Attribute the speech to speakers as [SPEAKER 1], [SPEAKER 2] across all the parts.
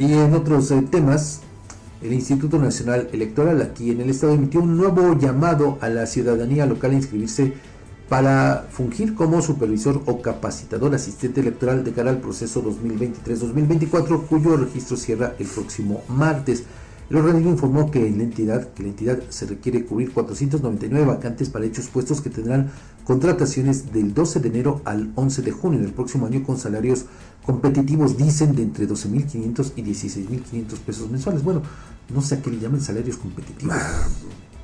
[SPEAKER 1] Y en otros eh, temas, el Instituto Nacional Electoral aquí en el estado emitió un nuevo llamado a la ciudadanía local a inscribirse para fungir como supervisor o capacitador asistente electoral de cara al proceso 2023-2024, cuyo registro cierra el próximo martes. El organismo informó que la entidad, que la entidad se requiere cubrir 499 vacantes para hechos puestos que tendrán contrataciones del 12 de enero al 11 de junio del próximo año con salarios competitivos, dicen, de entre 12.500 y 16.500 pesos mensuales. Bueno, no sé a qué le llaman salarios competitivos.
[SPEAKER 2] Ah,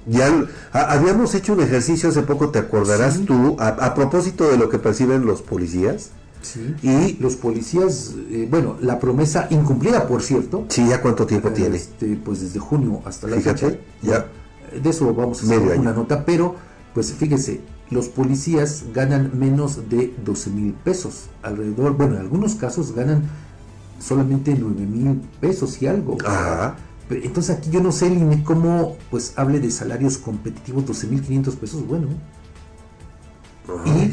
[SPEAKER 2] ya habíamos hecho un ejercicio hace poco, ¿te acordarás tú? A, propósito de lo que perciben los policías.
[SPEAKER 1] Sí. Y los policías, eh, bueno, la promesa incumplida, por cierto.
[SPEAKER 2] Sí, ¿ya cuánto tiempo tiene?
[SPEAKER 1] Este, pues desde junio hasta la
[SPEAKER 2] fecha. Ya.
[SPEAKER 1] De eso vamos a hacer una nota, pero pues fíjese, los policías ganan menos de 12 mil pesos. Alrededor, bueno, en algunos casos ganan solamente 9 mil pesos y algo.
[SPEAKER 2] Ajá.
[SPEAKER 1] Entonces aquí yo no sé, Line, cómo pues hable de salarios competitivos 12.500 pesos, bueno. Y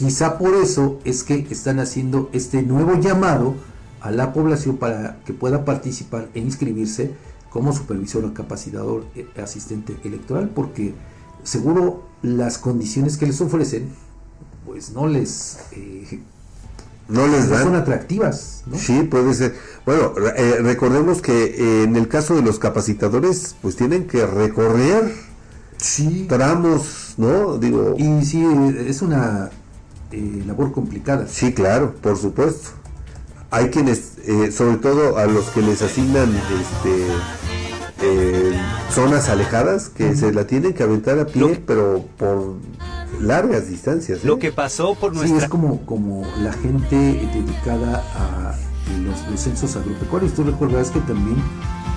[SPEAKER 1] quizá por eso es que están haciendo este nuevo llamado a la población para que pueda participar e inscribirse como supervisor o capacitador eh, asistente electoral, porque seguro las condiciones que les ofrecen pues no les eh,
[SPEAKER 2] no les dan.
[SPEAKER 1] Son atractivas. ¿no?
[SPEAKER 2] Sí, puede ser. Bueno, eh, recordemos que eh, en el caso de los capacitadores, pues tienen que recorrer
[SPEAKER 1] sí.
[SPEAKER 2] tramos, ¿no? Digo.
[SPEAKER 1] Y sí, es una eh, labor complicada.
[SPEAKER 2] Sí, claro, por supuesto. Hay quienes, sobre todo a los que les asignan este, zonas alejadas, que se la tienen que aventar a pie, pero por largas distancias.
[SPEAKER 3] Lo ¿eh? que pasó por nuestra...
[SPEAKER 1] Sí, es como, como la gente dedicada a los, censos agropecuarios. Tú recordarás que también,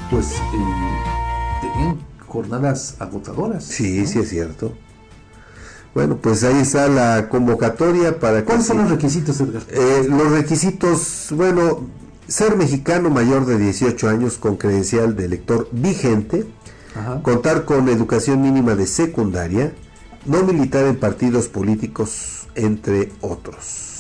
[SPEAKER 1] pues, eh, tenían jornadas agotadoras.
[SPEAKER 2] Sí, sí es cierto. Bueno, pues ahí está la convocatoria para...
[SPEAKER 1] ¿Cuáles son los requisitos, Edgar?
[SPEAKER 2] Eh, los requisitos, bueno, ser mexicano mayor de 18 años con credencial de elector vigente, contar con educación mínima de secundaria, no militar en partidos políticos, entre otros.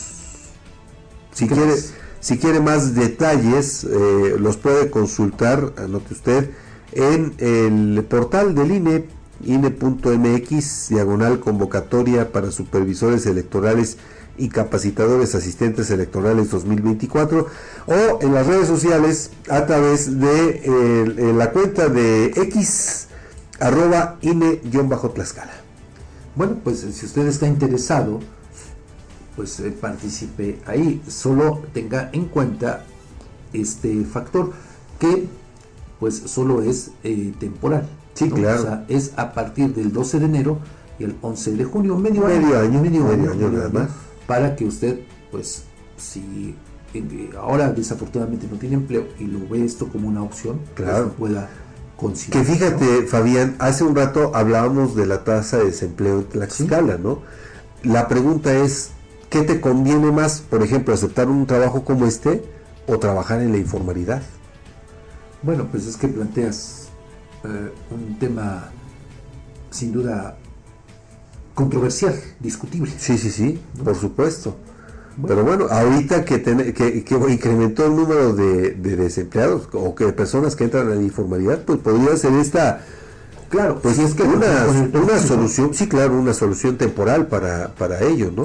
[SPEAKER 2] Si quiere, si quiere más detalles, eh, los puede consultar, anote usted, en el portal del INE, INE.mx, diagonal convocatoria para supervisores electorales y capacitadores asistentes electorales 2024 o en las redes sociales a través de la cuenta de X arroba INE-Tlaxcala.
[SPEAKER 1] Bueno, pues si usted está interesado, pues eh, participe ahí. Solo tenga en cuenta este factor que pues solo es eh, temporal.
[SPEAKER 2] Sí, claro. O
[SPEAKER 1] sea, es a partir del 12 de enero y el 11 de junio, medio,
[SPEAKER 2] medio año, medio, año,
[SPEAKER 1] para que usted, pues, si ahora desafortunadamente no tiene empleo y lo ve esto como una opción,
[SPEAKER 2] pues, claro.
[SPEAKER 1] pueda
[SPEAKER 2] que fíjate, Fabián, hace un rato hablábamos de la tasa de desempleo en Tlaxcala, ¿no? La pregunta es, ¿qué te conviene más, por ejemplo, aceptar un trabajo como este o trabajar en la informalidad?
[SPEAKER 1] Bueno, pues es que planteas eh, un tema sin duda controversial, discutible.
[SPEAKER 2] Sí, sí, sí, por supuesto. Pero bueno, ahorita que, que, incrementó el número de, desempleados o que personas que entran en la informalidad, pues podría ser esta, claro, pues es que una, una solución, sí, claro, una solución temporal para, para ello, ¿no?